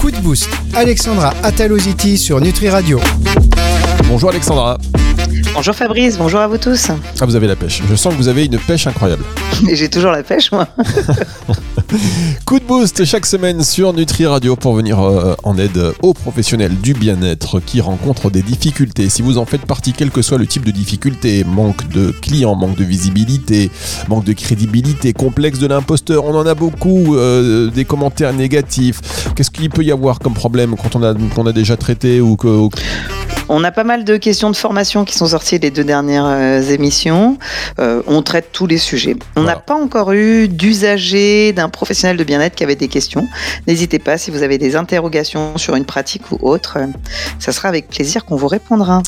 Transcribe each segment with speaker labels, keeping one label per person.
Speaker 1: Coup de boost. Alexandra Ataloziti sur Nutri Radio.
Speaker 2: Bonjour Alexandra.
Speaker 3: Bonjour Fabrice, bonjour à vous tous.
Speaker 2: Ah, vous avez la pêche. Je sens que vous avez une pêche incroyable.
Speaker 3: Et j'ai toujours la pêche, moi.
Speaker 2: Coup de boost chaque semaine sur Nutri Radio pour venir euh, en aide aux professionnels du bien-être qui rencontrent des difficultés. Si vous en faites partie, quel que soit le type de difficulté, manque de clients, manque de visibilité, manque de crédibilité, complexe de l'imposteur, on en a beaucoup, euh, des commentaires négatifs. Qu'est-ce qu'il peut y avoir comme problème quand on a, qu'on a déjà traité ou que...
Speaker 3: On a pas mal de questions de formation qui sont sorties des deux dernières euh, émissions. Euh, on traite tous les sujets. On n'a pas encore eu d'usager, d'un professionnel de bien-être qui avait des questions. N'hésitez pas si vous avez des interrogations sur une pratique ou autre. euh, Ça sera avec plaisir qu'on vous répondra.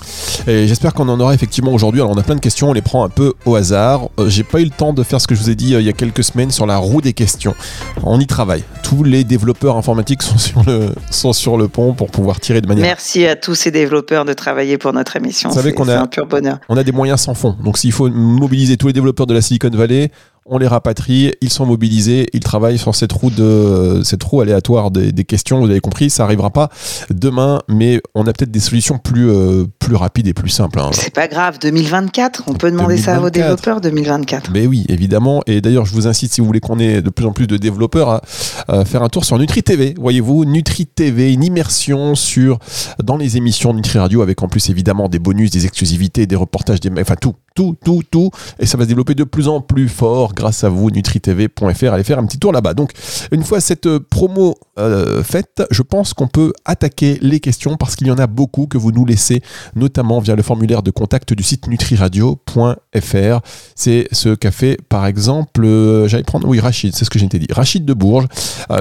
Speaker 2: Et j'espère qu'on en aura effectivement aujourd'hui. Alors on a plein de questions, on les prend un peu au hasard. Euh, J'ai pas eu le temps de faire ce que je vous ai dit euh, il y a quelques semaines sur la roue des questions. On y travaille. Tous les développeurs informatiques sont sur le, sont sur le pont pour pouvoir tirer de manière
Speaker 3: Merci à tous ces développeurs de travailler pour notre émission.
Speaker 2: Vous savez
Speaker 3: C'est
Speaker 2: qu'on
Speaker 3: c'est
Speaker 2: a-
Speaker 3: un pur bonheur.
Speaker 2: on a des moyens sans fond. Donc s'il faut mobiliser tous les développeurs de la Silicon Valley, on les rapatrie, ils sont mobilisés, ils travaillent sur cette roue de cette roue aléatoire des, des questions. Vous avez compris, ça arrivera pas demain, mais on a peut-être des solutions plus euh, plus rapides et plus simples. hein.
Speaker 3: C'est pas grave, 2024, on peut demander ça à vos
Speaker 2: 2024.
Speaker 3: développeurs 2024.
Speaker 2: Mais oui, évidemment. Et d'ailleurs, je vous incite, si vous voulez qu'on ait de plus en plus de développeurs, à, à faire un tour sur Nutri TV. Voyez-vous, Nutri TV, une immersion sur dans les émissions Nutri Radio, avec en plus évidemment des bonus, des exclusivités, des reportages, des, enfin tout, tout, tout, tout. Et ça va se développer de plus en plus fort grâce à vous, nutritv.fr. Allez faire un petit tour là-bas. Donc, une fois cette euh, promo euh, faite, je pense qu'on peut attaquer les questions parce qu'il y en a beaucoup que vous nous laissez, notamment via le formulaire de contact du site nutriradio.fr. C'est ce qu'a fait, par exemple, euh, j'allais prendre, oui, Rachid, c'est ce que j'ai dit. Rachid de Bourges,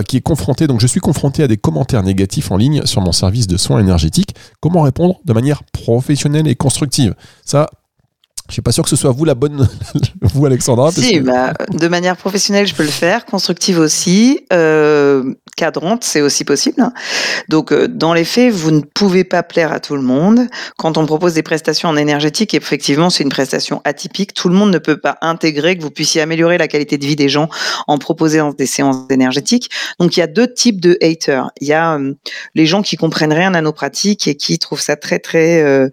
Speaker 2: qui est confronté, donc je suis confronté à des commentaires négatifs en ligne sur mon service de soins énergétiques. Comment répondre de manière professionnelle et constructive? Ça, je suis pas sûr que ce soit vous la bonne, vous Alexandra.
Speaker 3: Si,
Speaker 2: que-
Speaker 3: bah, de manière professionnelle, je peux le faire, constructive aussi, euh, cadrante, c'est aussi possible. Donc, euh, dans les faits, vous ne pouvez pas plaire à tout le monde. Quand on propose des prestations en énergétique, effectivement, c'est une prestation atypique. Tout le monde ne peut pas intégrer que vous puissiez améliorer la qualité de vie des gens en proposant des séances énergétiques. Donc, il y a deux types de haters. Il y a euh, les gens qui comprennent rien à nos pratiques et qui trouvent ça très, très euh,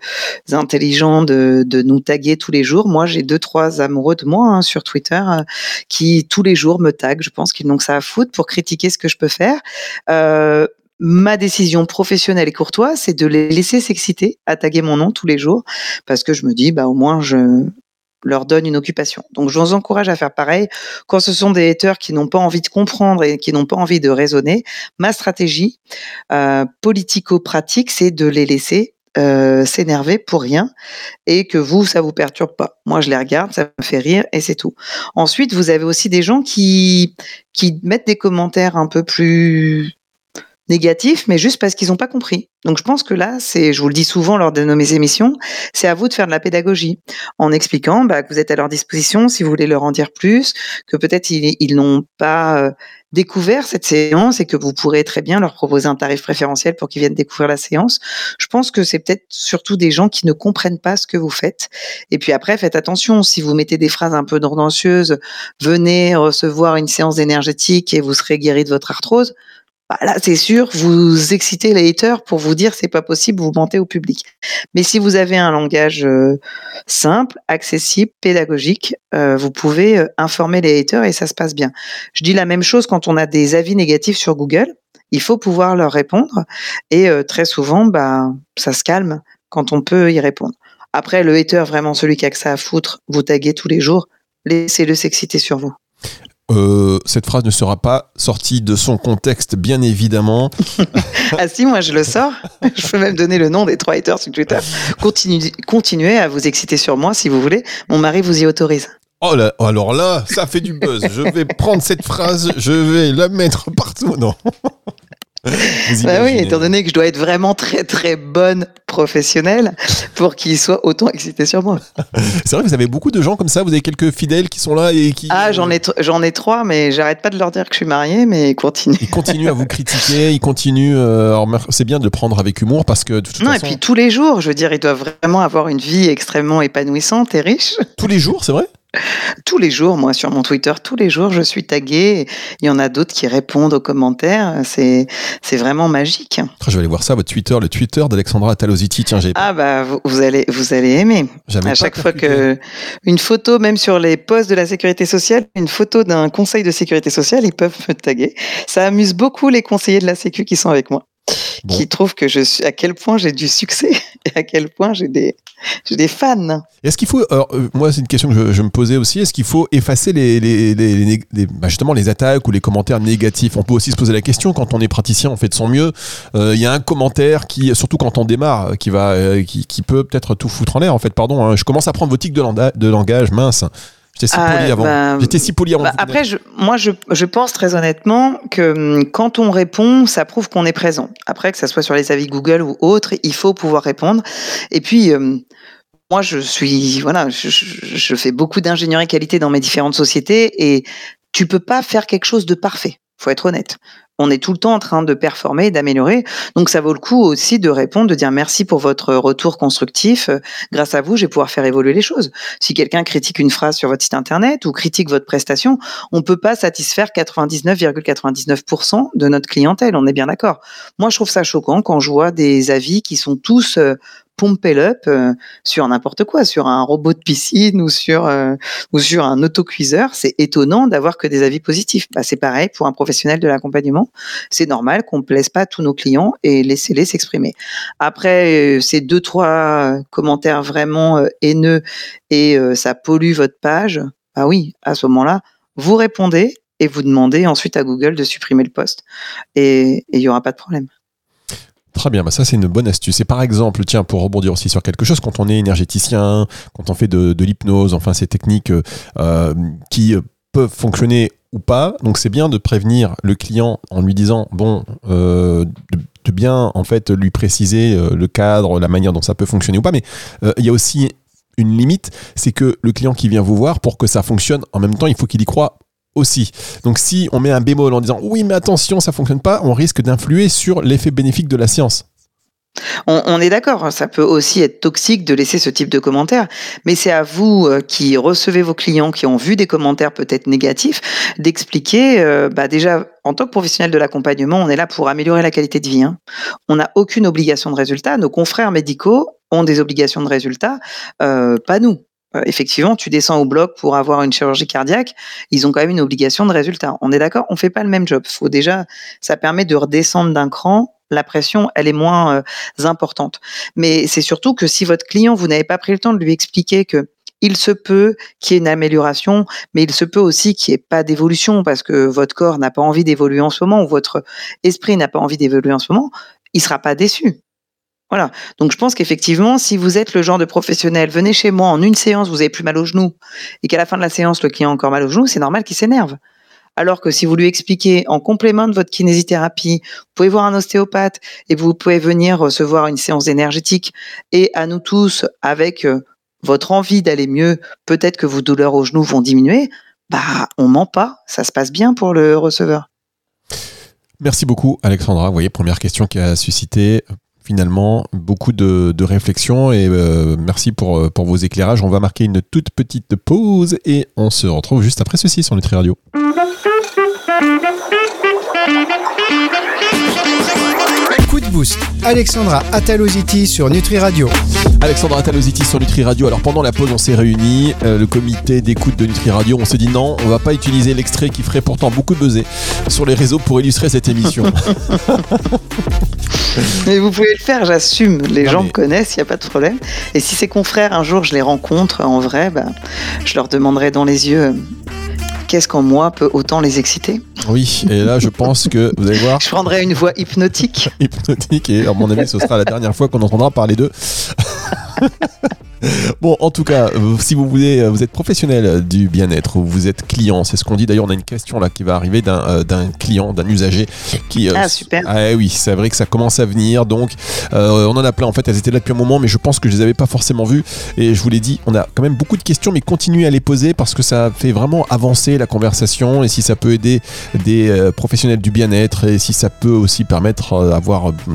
Speaker 3: intelligent de, de nous taguer tous les jours. Moi, j'ai deux, trois amoureux de moi hein, sur Twitter euh, qui tous les jours me taguent. Je pense qu'ils n'ont que ça à foutre pour critiquer ce que je peux faire. Euh, ma décision professionnelle et courtoise, c'est de les laisser s'exciter à taguer mon nom tous les jours parce que je me dis, bah, au moins, je leur donne une occupation. Donc, je vous encourage à faire pareil. Quand ce sont des haters qui n'ont pas envie de comprendre et qui n'ont pas envie de raisonner, ma stratégie euh, politico-pratique, c'est de les laisser euh, s'énerver pour rien et que vous, ça vous perturbe pas. Moi, je les regarde, ça me fait rire et c'est tout. Ensuite, vous avez aussi des gens qui, qui mettent des commentaires un peu plus négatifs, mais juste parce qu'ils n'ont pas compris. Donc, je pense que là, c'est, je vous le dis souvent lors de mes émissions, c'est à vous de faire de la pédagogie en expliquant bah, que vous êtes à leur disposition si vous voulez leur en dire plus, que peut-être ils, ils n'ont pas euh, découvert cette séance et que vous pourrez très bien leur proposer un tarif préférentiel pour qu'ils viennent découvrir la séance. Je pense que c'est peut-être surtout des gens qui ne comprennent pas ce que vous faites. Et puis après, faites attention, si vous mettez des phrases un peu tendancieuses, venez recevoir une séance énergétique et vous serez guéri de votre arthrose. Bah là, c'est sûr, vous excitez les haters pour vous dire c'est pas possible, vous mentez au public. Mais si vous avez un langage euh, simple, accessible, pédagogique, euh, vous pouvez euh, informer les haters et ça se passe bien. Je dis la même chose quand on a des avis négatifs sur Google. Il faut pouvoir leur répondre et très souvent, bah, ça se calme quand on peut y répondre. Après, le hater, vraiment celui qui a que ça à foutre, vous taguez tous les jours, laissez-le s'exciter sur vous.
Speaker 2: Euh, cette phrase ne sera pas sortie de son contexte, bien évidemment.
Speaker 3: Ah si, moi je le sors. Je peux même donner le nom des trois haters sur Twitter. Continuez, continuez à vous exciter sur moi si vous voulez. Mon mari vous y autorise.
Speaker 2: Oh là, alors là, ça fait du buzz. Je vais prendre cette phrase, je vais la mettre partout. Non.
Speaker 3: Bah oui, étant donné que je dois être vraiment très très bonne professionnelle pour qu'il soit autant excité sur moi.
Speaker 2: C'est vrai que vous avez beaucoup de gens comme ça. Vous avez quelques fidèles qui sont là et qui.
Speaker 3: Ah, j'en ai, j'en ai trois, mais j'arrête pas de leur dire que je suis mariée, mais continue.
Speaker 2: Ils continuent à vous critiquer, ils continuent. euh, c'est bien de le prendre avec humour parce que de toute
Speaker 3: Non, et puis tous les jours, je veux dire, ils doivent vraiment avoir une vie extrêmement épanouissante et riche.
Speaker 2: tous les jours, c'est vrai
Speaker 3: tous les jours, moi, sur mon Twitter, tous les jours, je suis tagué. Il y en a d'autres qui répondent aux commentaires. C'est, c'est vraiment magique.
Speaker 2: Je vais aller voir ça, votre Twitter, le Twitter d'Alexandra Talositi. Tiens, j'ai.
Speaker 3: Ah bah, vous, vous allez, vous allez aimer.
Speaker 2: J'avais
Speaker 3: À chaque fois que une photo, même sur les posts de la sécurité sociale, une photo d'un conseil de sécurité sociale, ils peuvent me taguer. Ça amuse beaucoup les conseillers de la Sécu qui sont avec moi,
Speaker 2: Bon.
Speaker 3: qui trouvent que je suis à quel point j'ai du succès et à quel point j'ai des j'ai des fans.
Speaker 2: Est-ce qu'il faut, alors, euh, moi c'est une question que je, je me posais aussi, est-ce qu'il faut effacer les, les, les- bah, justement les attaques ou les commentaires négatifs? On peut aussi se poser la question, quand on est praticien, on fait de son mieux, Euh, il y a un commentaire qui, surtout quand on démarre, qui, va, euh, qui, qui peut peut-être tout foutre en l'air en fait, pardon, hein. je commence à prendre vos tics de, de langage, mince. J'étais si
Speaker 3: Ah,
Speaker 2: poli avant.
Speaker 3: bah,
Speaker 2: J'étais si poli avant.
Speaker 3: Bah, après, je, moi, je, je pense très honnêtement que hum, quand on répond, ça prouve qu'on est présent. Après, que ça soit sur les avis Google ou autres, il faut pouvoir répondre. Et puis, hum, moi, je suis, voilà, je, je- je fais beaucoup d'ingénierie qualité dans mes différentes sociétés et tu peux pas faire quelque chose de parfait. Faut être honnête. On est tout le temps en train de performer et d'améliorer. Donc, ça vaut le coup aussi de répondre, de dire merci pour votre retour constructif. Euh, Grâce à vous, je vais pouvoir faire évoluer les choses. Si quelqu'un critique une phrase sur votre site internet ou critique votre prestation, on peut pas satisfaire 99,99% de notre clientèle. On est bien d'accord. Moi, je trouve ça choquant quand je vois des avis qui sont tous euh, pumped up euh, sur n'importe quoi, sur un robot de piscine ou sur euh, ou sur un autocuiseur. C'est étonnant d'avoir que des avis positifs. Bah, c'est pareil pour un professionnel de l'accompagnement. C'est normal qu'on ne plaise pas tous nos clients et laissez-les s'exprimer. Après, euh, ces deux trois commentaires vraiment euh, haineux et euh, ça pollue votre page. Bah oui, à ce moment-là, vous répondez et vous demandez ensuite à Google de supprimer le post. Et et il n'y aura pas de problème.
Speaker 2: Très bien, bah ça c'est une bonne astuce. Et par exemple, tiens, pour rebondir aussi sur quelque chose, quand on est énergéticien, quand on fait de, l'hypnose, enfin ces techniques euh, euh, qui euh, peuvent fonctionner ou pas, donc c'est bien de prévenir le client en lui disant, bon, de, bien en fait lui préciser le cadre, la manière dont ça peut fonctionner ou pas, mais il y a aussi une limite, c'est que le client qui vient vous voir, pour que ça fonctionne, en même temps, il faut qu'il y croit Donc si on met un bémol en disant oui mais attention ça fonctionne pas, on risque d'influer sur l'effet bénéfique de la séance.
Speaker 3: On, est d'accord, ça peut aussi être toxique de laisser ce type de commentaires, mais c'est à vous euh, qui recevez vos clients qui ont vu des commentaires peut-être négatifs d'expliquer, euh, bah déjà en tant que professionnel de l'accompagnement, on est là pour améliorer la qualité de vie. hein. On n'a aucune obligation de résultat. Nos confrères médicaux ont des obligations de résultat, euh, pas nous. Euh, effectivement, tu descends au bloc pour avoir une chirurgie cardiaque, ils ont quand même une obligation de résultat. On est d'accord, on fait pas le même job. Faut déjà, ça permet de redescendre d'un cran. La pression, elle est moins euh, importante. Mais c'est surtout que si votre client, vous n'avez pas pris le temps de lui expliquer que il se peut qu'il y ait une amélioration, mais il se peut aussi qu'il n'y ait pas d'évolution parce que votre corps n'a pas envie d'évoluer en ce moment ou votre esprit n'a pas envie d'évoluer en ce moment, il sera pas déçu. Voilà. Donc je pense qu'effectivement, si vous êtes le genre de professionnel, venez chez moi en une séance, vous avez plus mal au genou, et qu'à la fin de la séance, le client a encore mal au genou, c'est normal qu'il s'énerve. Alors que si vous lui expliquez en complément de votre kinésithérapie, vous pouvez voir un ostéopathe et vous pouvez venir recevoir une séance énergétique et à nous tous, avec euh, votre envie d'aller mieux, peut-être que vos douleurs au genou vont diminuer, bah on ment pas, ça se passe bien pour le receveur.
Speaker 2: Merci beaucoup Alexandra. Vous voyez, première question qui a suscité finalement beaucoup de, réflexions et euh, merci pour, euh, pour vos éclairages. On va marquer une toute petite pause et on se retrouve juste après ceci sur Nutri Radio.
Speaker 1: Coup de boost. Alexandra Ataloziti sur Nutri Radio.
Speaker 2: Alexandra Talositi sur Nutri Radio. Alors pendant la pause, on s'est réunis, euh, le comité d'écoute de Nutri Radio. On s'est dit non, on va pas utiliser l'extrait qui ferait pourtant beaucoup buzzer sur les réseaux pour illustrer cette émission.
Speaker 3: Mais vous pouvez le faire, j'assume. Les
Speaker 2: Non,
Speaker 3: gens
Speaker 2: mais-
Speaker 3: me connaissent, il n'y a pas de problème. Et si ces confrères, un jour, je les rencontre en vrai, bah, je leur demanderai dans les yeux qu'est-ce qu'en moi peut autant les exciter?
Speaker 2: oui, et là je pense que vous allez voir,
Speaker 3: Je prendrai une voix hypnotique.
Speaker 2: hypnotique et à mon avis ce sera la dernière fois qu'on entendra parler d'eux. Bon, en tout cas, euh, si vous voulez, euh, vous êtes professionnel du bien-être ou vous êtes client, c'est ce qu'on dit. D'ailleurs, on a une question là qui va arriver d'un euh, client, d'un usager qui. euh,
Speaker 3: Ah, super.
Speaker 2: Ah oui, c'est vrai que ça commence à venir. Donc, euh, on en a plein. En fait, elles étaient là depuis un moment, mais je pense que je les avais pas forcément vues. Et je vous l'ai dit, on a quand même beaucoup de questions, mais continuez à les poser parce que ça fait vraiment avancer la conversation. Et si ça peut aider des professionnels du bien-être et si ça peut aussi permettre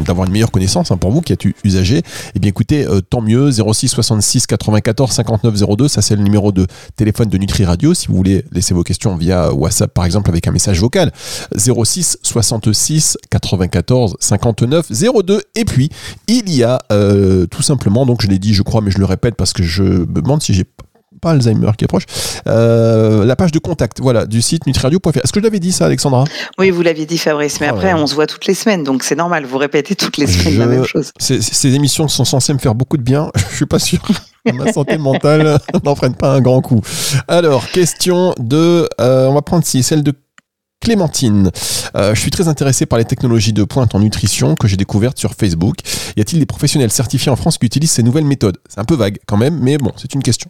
Speaker 2: d'avoir une meilleure connaissance hein, pour vous qui êtes usager, eh bien écoutez, tant mieux. 06 66 06 94 59 02. Ça, c'est le numéro de téléphone de Nutri Radio. Si vous voulez laisser vos questions via WhatsApp, par exemple, avec un message vocal. 06 66 94 59 02. Et puis, il y a euh, tout simplement, donc je l'ai dit, je crois, mais je le répète parce que je me demande si j'ai pas Alzheimer qui approche, euh, la page de contact voilà, du site nutriradio.fr. Est-ce que je l'avais dit ça, Alexandra?
Speaker 3: Oui, vous l'aviez dit, Fabrice, mais
Speaker 2: Ah
Speaker 3: après,
Speaker 2: ouais.
Speaker 3: on se voit toutes les semaines, donc c'est normal, vous répétez toutes les semaines la même chose.
Speaker 2: Ces, ces émissions sont censées me faire beaucoup de bien. Je suis pas sûr que ma santé mentale n'en prenne pas un grand coup. Alors, question de... euh, on va prendre si celle de Clémentine. Euh, je suis très intéressé par les technologies de pointe en nutrition que j'ai découvertes sur Facebook. Y a-t-il des professionnels certifiés en France qui utilisent ces nouvelles méthodes? C'est un peu vague quand même, mais bon, c'est une question.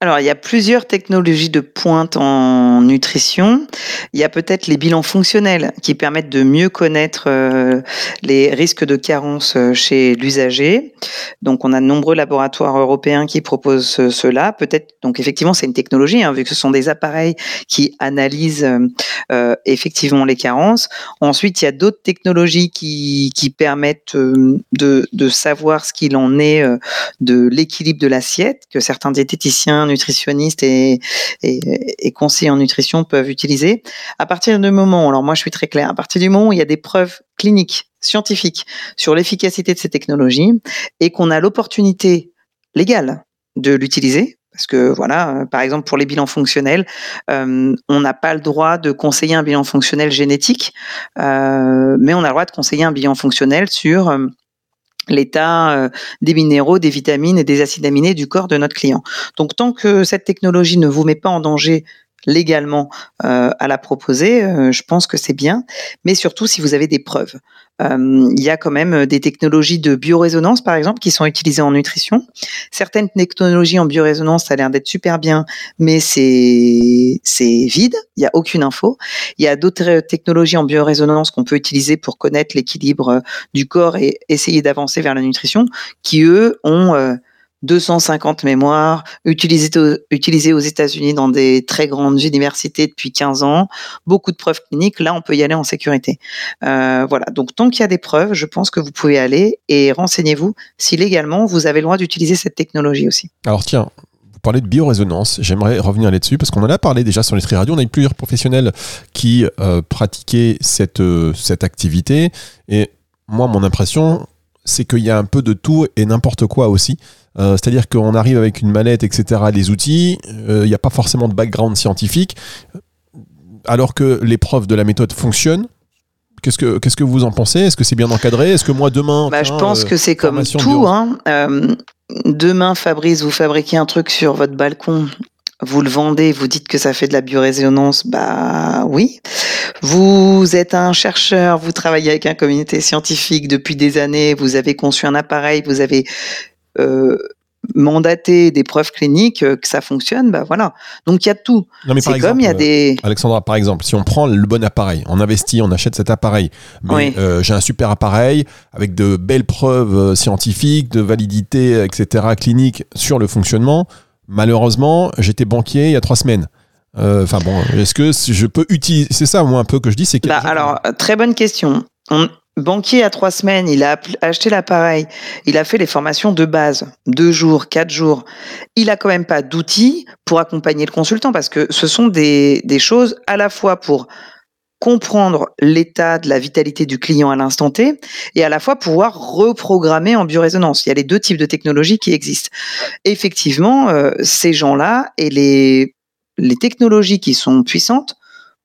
Speaker 3: Alors, il y a plusieurs technologies de pointe en nutrition. Il y a peut-être les bilans fonctionnels qui permettent de mieux connaître euh, les risques de carence euh, chez l'usager. Donc, on a de nombreux laboratoires européens qui proposent cela. Peut-être, donc effectivement, c'est une technologie, hein, vu que ce sont des appareils qui analysent euh, effectivement les carences. Ensuite, il y a d'autres technologies qui, permettent de, de savoir ce qu'il en est de l'équilibre de l'assiette, que certains diététiciens, nutritionnistes et, conseillers en nutrition peuvent utiliser. À partir du moment, alors moi je suis très clair, à partir du moment où il y a des preuves cliniques, scientifiques sur l'efficacité de ces technologies et qu'on a l'opportunité légale de l'utiliser, parce que voilà, par exemple pour les bilans fonctionnels, euh, on n'a pas le droit de conseiller un bilan fonctionnel génétique, euh, mais on a le droit de conseiller un bilan fonctionnel sur euh, l'état euh, des minéraux, des vitamines et des acides aminés du corps de notre client. Donc tant que cette technologie ne vous met pas en danger légalement euh, à la proposer, euh, je pense que c'est bien, mais surtout si vous avez des preuves. Euh, il y a quand même des technologies de biorésonance, par exemple, qui sont utilisées en nutrition. Certaines technologies en biorésonance, ça a l'air d'être super bien, mais c'est vide, il n'y a aucune info. Il y a d'autres euh, technologies en biorésonance qu'on peut utiliser pour connaître l'équilibre euh, du corps et essayer d'avancer vers la nutrition, qui eux ont euh, 250 mémoires utilisées, au- utilisées aux États-Unis dans des très grandes universités depuis 15 ans, beaucoup de preuves cliniques. Là, on peut y aller en sécurité. Euh, voilà. Donc, tant qu'il y a des preuves, je pense que vous pouvez aller et renseignez-vous si légalement vous avez le droit d'utiliser cette technologie aussi.
Speaker 2: Alors tiens, vous parlez de biorésonance, j'aimerais revenir là-dessus parce qu'on en a parlé déjà sur Nutri Radio, on a eu plusieurs professionnels qui euh, pratiquaient euh, cette activité et moi mon impression c'est qu'il y a un peu de tout et n'importe quoi aussi. Euh, C'est-à-dire qu'on arrive avec une manette, etc., les outils, euh, il n'y a pas forcément de background scientifique, alors que les preuves de la méthode fonctionnent. Qu'est-ce que, qu'est-ce que vous en pensez? Est-ce que c'est bien encadré? Est-ce que moi demain...
Speaker 3: Bah, je pense
Speaker 2: euh,
Speaker 3: que c'est comme tout. Hein. Euh, demain, Fabrice, vous fabriquez un truc sur votre balcon, vous le vendez, vous dites que ça fait de la biorésonance, bah oui. Vous êtes un chercheur, vous travaillez avec un communauté scientifique depuis des années, vous avez conçu un appareil, vous avez euh, mandaté des preuves cliniques euh, que ça fonctionne, bah voilà. Donc il y a tout. C'est comme il y a des.
Speaker 2: Alexandra, par exemple, si on prend le bon appareil, on investit, on achète cet appareil, mais
Speaker 3: Oui.
Speaker 2: euh, j'ai un super appareil avec de belles preuves euh, scientifiques, de validité, etc., clinique sur le fonctionnement. Malheureusement, j'étais banquier il y a trois semaines. Euh, Enfin bon, est-ce que je peux utiliser C'est ça, moi, un peu que je dis, c'est.
Speaker 3: Bah, alors, euh, très bonne question. On- banquier à trois semaines, il a acheté l'appareil, il a fait les formations de base, deux jours, quatre jours. Il a quand même pas d'outils pour accompagner le consultant parce que ce sont des, des choses à la fois pour comprendre l'état de la vitalité du client à l'instant T et à la fois pouvoir reprogrammer en biorésonance. Il y a les deux types de technologies qui existent. Effectivement, euh, ces gens-là et les, les technologies qui sont puissantes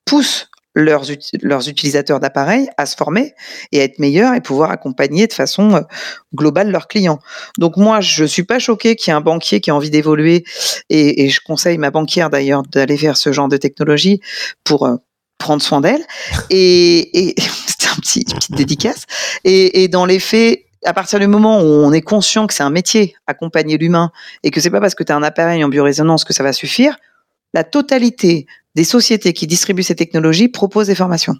Speaker 3: poussent leurs, leurs utilisateurs d'appareils à se former et à être meilleurs et pouvoir accompagner de façon euh, globale leurs clients. Donc moi, je suis pas choquée qu'il y ait un banquier qui a envie d'évoluer et, et je conseille ma banquière d'ailleurs d'aller vers ce genre de technologie pour euh, prendre soin d'elle. Et, et c'est un petit une petite dédicace. Et, et dans les faits, à partir du moment où on est conscient que c'est un métier, accompagner l'humain, et que c'est pas parce que tu as un appareil en biorésonance que ça va suffire, la totalité des sociétés qui distribuent ces technologies proposent des formations,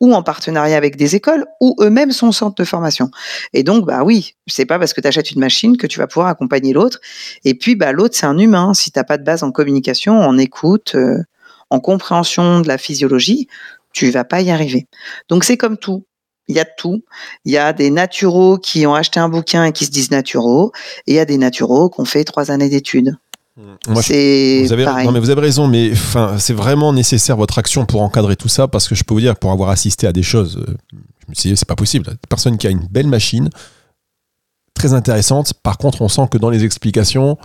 Speaker 3: ou en partenariat avec des écoles, ou eux-mêmes sont centre de formation. Et donc, bah oui, c'est pas parce que tu achètes une machine que tu vas pouvoir accompagner l'autre. Et puis, bah l'autre, c'est un humain. Si t'as pas de base en communication, en écoute, euh, en compréhension de la physiologie, tu vas pas y arriver. Donc, c'est comme tout. Il y a tout. Il y a des naturaux qui ont acheté un bouquin et qui se disent naturaux, et il y a des naturaux qui ont fait trois années d'études.
Speaker 2: C'est vous avez, non mais vous avez raison, mais enfin, c'est vraiment nécessaire votre action pour encadrer tout ça parce que je peux vous dire, pour avoir assisté à des choses, euh, je me suis dit, c'est pas possible. Personne qui a une belle machine, très intéressante. Par contre, on sent que dans les explications,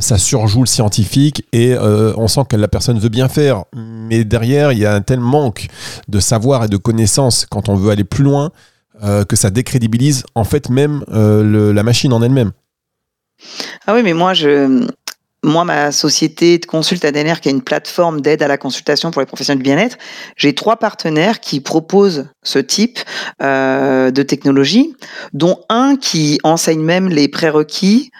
Speaker 2: ça surjoue le scientifique et euh, on sent que la personne veut bien faire. Mais derrière, il y a un tel manque de savoir et de connaissances quand on veut aller plus loin euh, que ça décrédibilise en fait même euh, la machine en elle-même.
Speaker 3: Ah oui, mais moi, je, moi, ma société de consulte ADNR, qui est une plateforme d'aide à la consultation pour les professionnels de bien-être, j'ai trois partenaires qui proposent ce type de technologie, dont un qui enseigne même les prérequis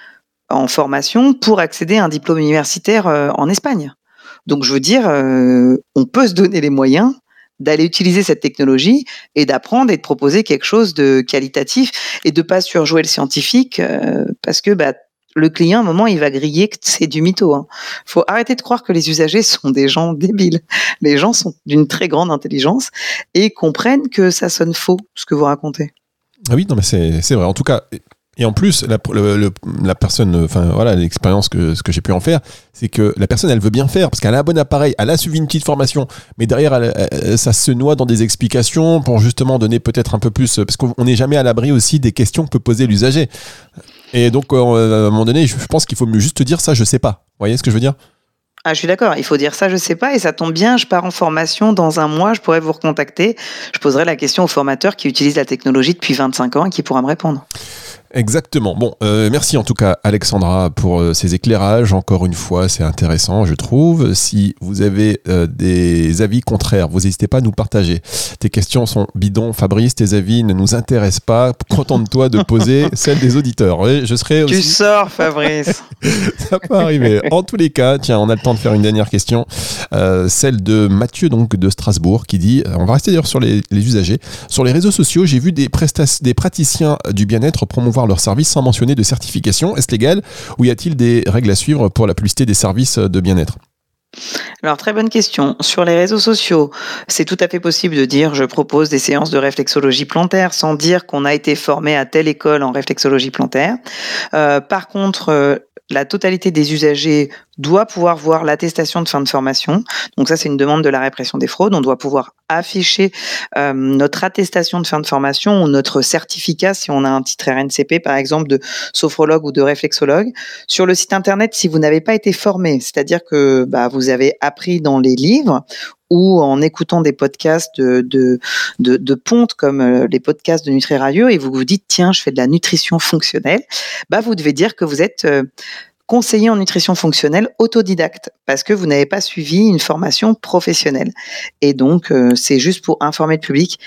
Speaker 3: en formation pour accéder à un diplôme universitaire euh, en Espagne. Donc, je veux dire, euh, on peut se donner les moyens d'aller utiliser cette technologie et d'apprendre et de proposer quelque chose de qualitatif et de pas surjouer le scientifique euh, parce que bah, le client, à un moment, il va griller que c'est du mytho. Hein. faut arrêter de croire que les usagers sont des gens débiles. Les gens sont d'une très grande intelligence et comprennent que ça sonne faux, ce que vous racontez.
Speaker 2: Ah oui, non, mais c'est vrai. En tout cas, et en plus, la, personne, enfin voilà, l'expérience que ce que j'ai pu en faire, c'est que la personne, elle veut bien faire parce qu'elle a un bon appareil, elle a suivi une petite formation, mais derrière, ça se noie dans des explications pour justement donner peut-être un peu plus, parce qu'on n'est jamais à l'abri aussi des questions que peut poser l'usager. Et donc, euh, à un moment donné, je pense qu'il faut mieux juste dire ça, je sais pas. Vous voyez ce que je veux dire?
Speaker 3: Ah, je suis d'accord. Il faut dire ça, je sais pas, et ça tombe bien. Je pars en formation dans un mois. Je pourrais vous recontacter. Je poserai la question au formateur qui utilise la technologie depuis 25 ans et qui pourra me répondre.
Speaker 2: Exactement. Bon, euh, merci en tout cas Alexandra pour euh, ces éclairages. Encore une fois, c'est intéressant, je trouve. Si vous avez euh, des avis contraires, vous n'hésitez pas à nous partager. Tes questions sont bidons, Fabrice. Tes avis ne nous intéressent pas. Contente-toi de poser celles des auditeurs. je serai
Speaker 3: Tu sors, Fabrice.
Speaker 2: Ça peut arriver. En tous les cas, tiens, on a le temps de faire une dernière question. celle de Mathieu donc de Strasbourg qui dit, on va rester d'ailleurs sur les, les, usagers. Sur les réseaux sociaux, j'ai vu des, des praticiens du bien-être promouvoir leur service sans mentionner de certification Est-ce légal ou y a-t-il des règles à suivre pour la publicité des services de bien-être?
Speaker 3: Alors très bonne question. Sur les réseaux sociaux, c'est tout à fait possible de dire je propose des séances de réflexologie plantaire sans dire qu'on a été formé à telle école en réflexologie plantaire. Euh, par contre, euh, la totalité des usagers doit pouvoir voir l'attestation de fin de formation. Donc ça, c'est une demande de la répression des fraudes. On doit pouvoir afficher euh, notre attestation de fin de formation ou notre certificat si on a un titre RNCP, par exemple, de sophrologue ou de réflexologue. Sur le site internet, si vous n'avez pas été formé, c'est-à-dire que bah, vous avez appris dans les livres ou en écoutant des podcasts de, de, de, de ponte comme euh, les podcasts de Nutri Radio et vous vous dites tiens je fais de la nutrition fonctionnelle, bah vous devez dire que vous êtes euh, conseiller en nutrition fonctionnelle autodidacte parce que vous n'avez pas suivi une formation professionnelle. Et donc, euh, c'est juste pour informer le public.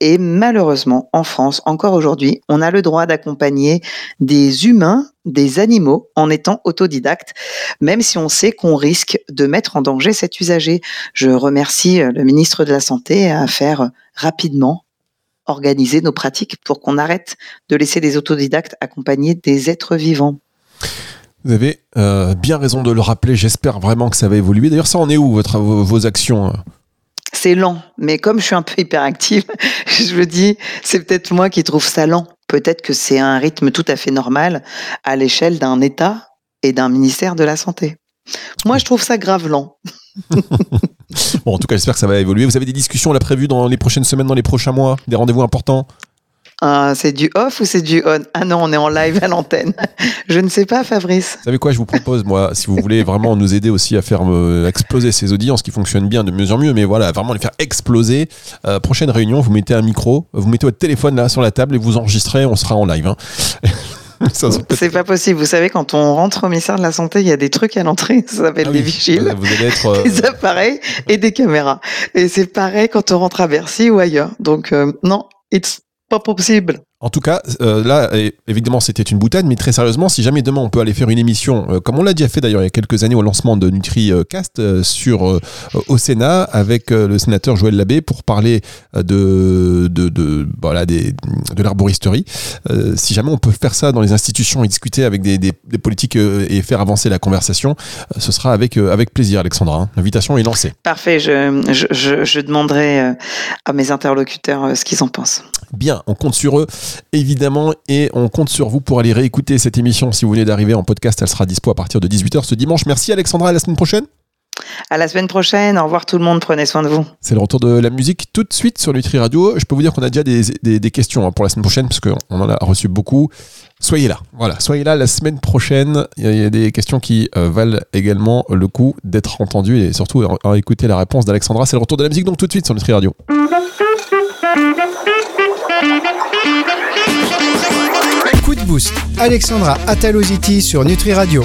Speaker 3: Et malheureusement, en France, encore aujourd'hui, on a le droit d'accompagner des humains, des animaux, en étant autodidacte, même si on sait qu'on risque de mettre en danger cet usager. Je remercie euh, le ministre de la Santé à faire rapidement organiser nos pratiques pour qu'on arrête de laisser des autodidactes accompagner des êtres vivants.
Speaker 2: Vous avez euh, bien raison de le rappeler. J'espère vraiment que ça va évoluer. D'ailleurs, ça en est où votre, vos, actions
Speaker 3: C'est lent, mais comme je suis un peu hyperactive, je me dis, c'est peut-être moi qui trouve ça lent. Peut-être que c'est un rythme tout à fait normal à l'échelle d'un État et d'un ministère de la Santé. Moi, je trouve ça grave lent.
Speaker 2: bon, en tout cas, j'espère que ça va évoluer. Vous avez des discussions là prévues dans les prochaines semaines, dans les prochains mois, des rendez-vous importants?
Speaker 3: Ah, c'est du off ou c'est du on? Ah non, on est en live à l'antenne. Je ne sais pas, Fabrice.
Speaker 2: Vous savez quoi, je vous propose, moi, si vous voulez vraiment nous aider aussi à faire euh, exploser ces audiences qui fonctionnent bien de mieux en mieux, mais voilà, vraiment les faire exploser. Euh, prochaine réunion, vous mettez un micro, vous mettez votre téléphone là sur la table et vous enregistrez, on sera en live. Hein.
Speaker 3: C'est pas possible. Vous savez, quand on rentre au ministère de la Santé, il y a des trucs à l'entrée. Ça s'appelle ah des vigiles, vous allez être, euh, des appareils et des caméras. Et c'est pareil quand on rentre à Bercy ou ailleurs. Donc, non, it's pas possible.
Speaker 2: En tout cas, euh, là, évidemment, c'était une boutade, mais très sérieusement, si jamais demain on peut aller faire une émission, euh, comme on l'a déjà fait d'ailleurs il y a quelques années au lancement de NutriCast euh, sur au Sénat avec le sénateur Joël Labbé pour parler de de, de voilà des, de l'arboristerie. si jamais on peut faire ça dans les institutions et discuter avec des, des, politiques et faire avancer la conversation, ce sera avec avec plaisir, Alexandra. Hein. L'invitation est lancée.
Speaker 3: Parfait. Je, je, je, je demanderai à mes interlocuteurs ce qu'ils en pensent.
Speaker 2: Bien, on compte sur eux, évidemment, et on compte sur vous pour aller réécouter cette émission. Si vous venez d'arriver en podcast, elle sera dispo à partir de 18h ce dimanche. Merci Alexandra, à la semaine prochaine.
Speaker 3: À la semaine prochaine. Au revoir tout le monde. Prenez soin de vous.
Speaker 2: C'est le retour de la musique tout de suite sur Nutri Radio. Je peux vous dire qu'on a déjà des, des- des questions hein, pour la semaine prochaine, parce qu'on en a reçu beaucoup. Soyez là. Voilà, soyez là la semaine prochaine. Il y a, il y a des questions qui euh, valent également le coup d'être entendues et surtout à, à écouter la réponse d'Alexandra. C'est le retour de la musique, donc tout de suite sur Nutri Radio.
Speaker 1: Coup de boost. Alexandra Ataloziti sur Nutri Radio.